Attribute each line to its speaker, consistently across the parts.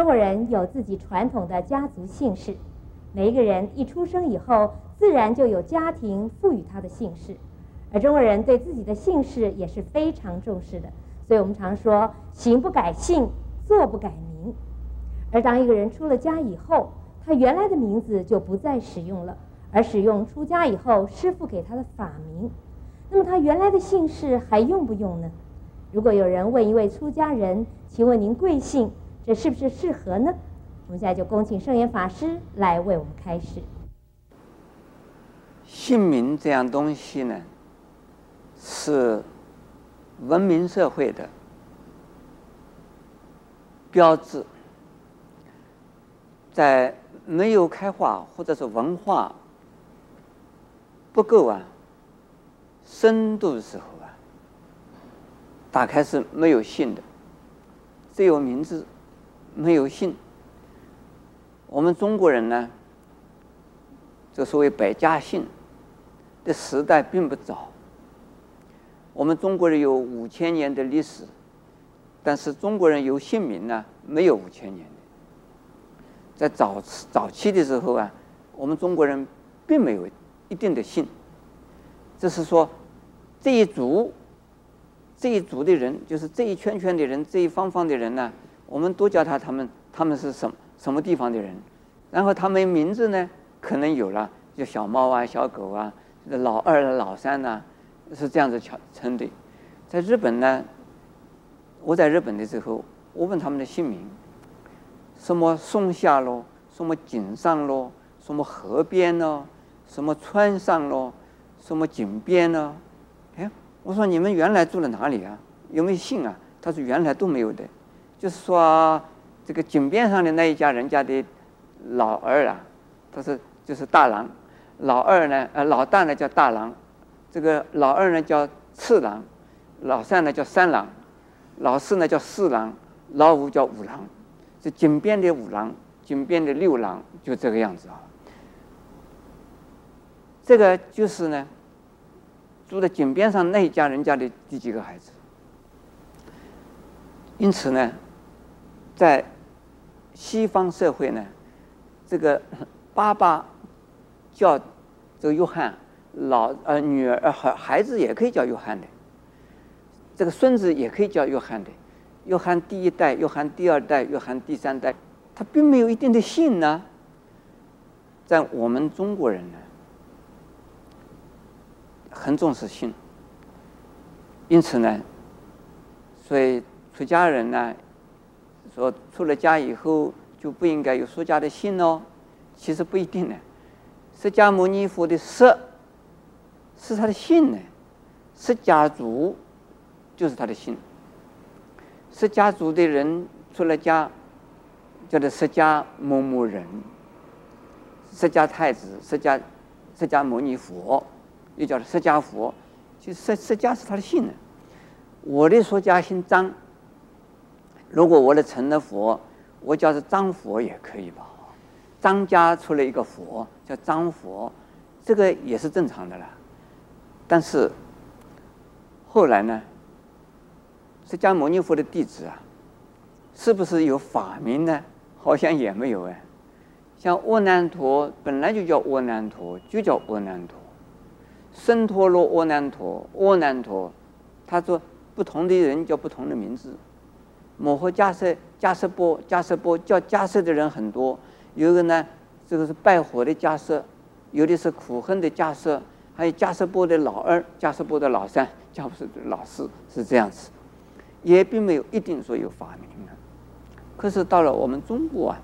Speaker 1: 中国人有自己传统的家族姓氏，每一个人一出生以后，自然就有家庭赋予他的姓氏，而中国人对自己的姓氏也是非常重视的，所以我们常说“行不改姓，坐不改名”。而当一个人出了家以后，他原来的名字就不再使用了，而使用出家以后师父给他的法名。那么他原来的姓氏还用不用呢？如果有人问一位出家人：“请问您贵姓？”这是不是适合呢？我们现在就恭请圣严法师来为我们开示。
Speaker 2: 姓名这样东西呢，是文明社会的标志。在没有开化或者是文化不够啊深度的时候啊，打开是没有姓的，只有名字。没有姓，我们中国人呢，这所谓百家姓的时代并不早。我们中国人有五千年的历史，但是中国人有姓名呢，没有五千年的。在早早期的时候啊，我们中国人并没有一定的姓，就是说这一族这一族的人，就是这一圈圈的人，这一方方的人呢。我们都叫他他们他们是什么什么地方的人，然后他们名字呢，可能有了，叫小猫啊、小狗啊、老二、老三呐、啊，是这样子称称的。在日本呢，我在日本的时候，我问他们的姓名，什么松下咯，什么井上咯，什么河边咯，什么川上咯，什么井边咯。哎，我说你们原来住在哪里啊？有没有姓啊？他说原来都没有的。就是说，这个井边上的那一家人家的老二啊，他是就是大郎，老二呢，呃，老大呢叫大郎，这个老二呢叫次郎，老三呢叫三郎，老四呢叫四郎，老五叫五郎，这井边的五郎，井边的六郎，就这个样子啊。这个就是呢，住在井边上那一家人家的第几个孩子，因此呢。在西方社会呢，这个 爸爸叫这个约翰，老呃女儿呃孩孩子也可以叫约翰的，这个孙子也可以叫约翰的，约翰第一代、约翰第二代、约翰第三代，他并没有一定的姓呢。在我们中国人呢，很重视姓，因此呢，所以出家人呢。说出了家以后就不应该有出家的姓哦，其实不一定呢。释迦牟尼佛的释是他的姓呢，释迦族就是他的姓。释迦族的人出了家，叫做释迦某某人，释迦太子，释迦释迦牟尼佛，又叫做释迦佛，就释释迦是他的姓呢。我的出家姓张。如果我的成了佛，我叫是张佛也可以吧？张家出了一个佛，叫张佛，这个也是正常的了。但是后来呢，释迦牟尼佛的弟子啊，是不是有法名呢？好像也没有哎。像阿难陀本来就叫阿难陀，就叫阿难陀。胜陀罗阿难陀，阿难陀，他说不同的人叫不同的名字。摩诃迦叶、迦叶波、迦叶波叫迦叶的人很多，有一个呢，这个是拜火的迦叶，有的是苦恨的迦叶，还有迦叶波的老二、迦叶波的老三、迦叶波的老四，是这样子，也并没有一定说有法名啊。可是到了我们中国啊，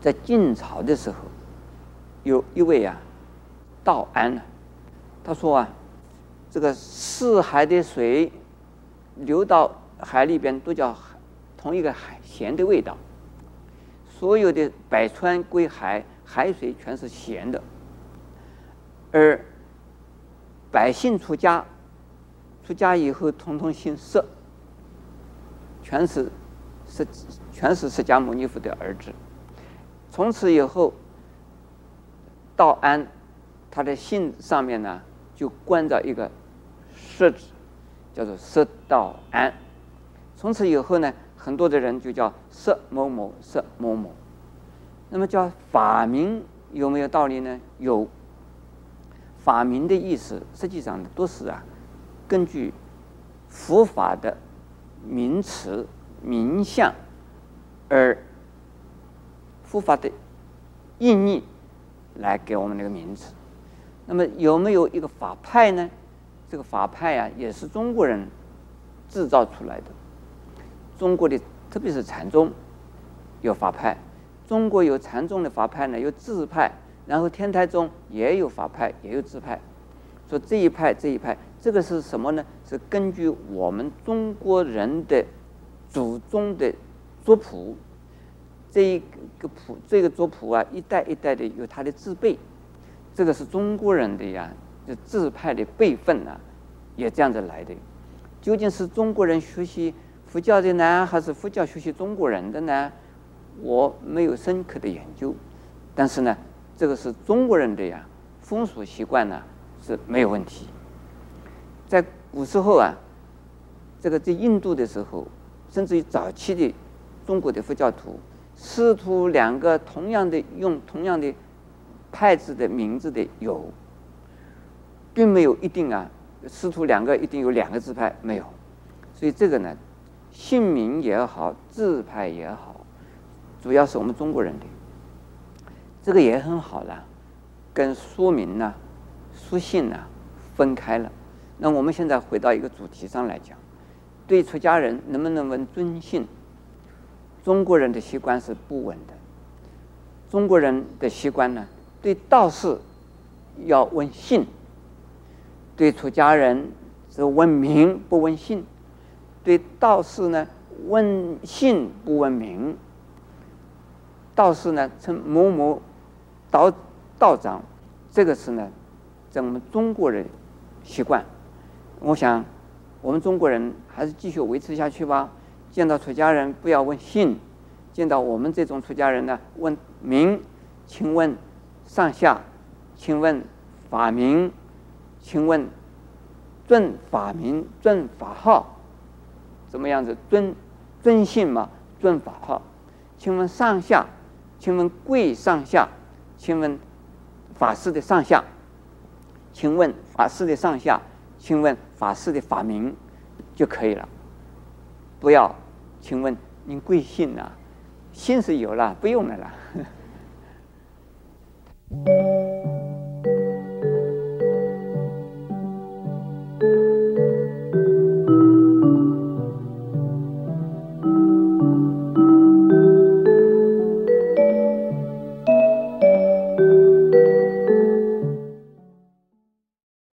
Speaker 2: 在晋朝的时候，有一位啊，道安啊，他说啊，这个四海的水流到。海里边都叫同一个海咸的味道，所有的百川归海，海水全是咸的。而百姓出家，出家以后统统姓释，全是释，全是释迦牟尼佛的儿子。从此以后，道安他的姓上面呢，就冠着一个释字，叫做释道安。从此以后呢，很多的人就叫释某某释某某。那么叫法名有没有道理呢？有。法名的意思实际上都是啊，根据佛法的名词名相而佛法的意义来给我们那个名词。那么有没有一个法派呢？这个法派啊，也是中国人制造出来的。中国的特别是禅宗有法派，中国有禅宗的法派呢，有自派。然后天台宗也有法派，也有自派，说这一派这一派，这个是什么呢？是根据我们中国人的祖宗的族谱，这一个谱，这个族谱啊，一代一代的有它的字辈，这个是中国人的呀，就自派的辈分啊，也这样子来的。究竟是中国人学习佛教的呢，还是佛教学习中国人的呢？我没有深刻的研究，但是呢。这个是中国人的呀，风俗习惯呢是没有问题。在古时候啊，这个在印度的时候，甚至于早期的中国的佛教徒，师徒两个同样的用同样的派字的名字的有，并没有一定啊，师徒两个一定有两个字派没有。所以这个呢，姓名也好，字派也好，主要是我们中国人的。这个也很好了，跟书名呢、书信呢分开了。那我们现在回到一个主题上来讲，对出家人能不能问尊姓？中国人的习惯是不问的。中国人的习惯呢，对道士要问姓，对出家人是问名不问姓。对道士呢，问姓不问名。道士呢称某某。道道长，这个是呢，在我们中国人习惯。我想，我们中国人还是继续维持下去吧。见到出家人不要问姓，见到我们这种出家人呢，问名。请问上下，请问法名，请问尊法名、尊法号，怎么样子？尊尊姓嘛，尊法号。请问上下，请问贵上下。请问法师的上下，请问法师的上下，请问法师的法名就可以了。不要，请问您贵姓啊？姓是有了，不用了啦。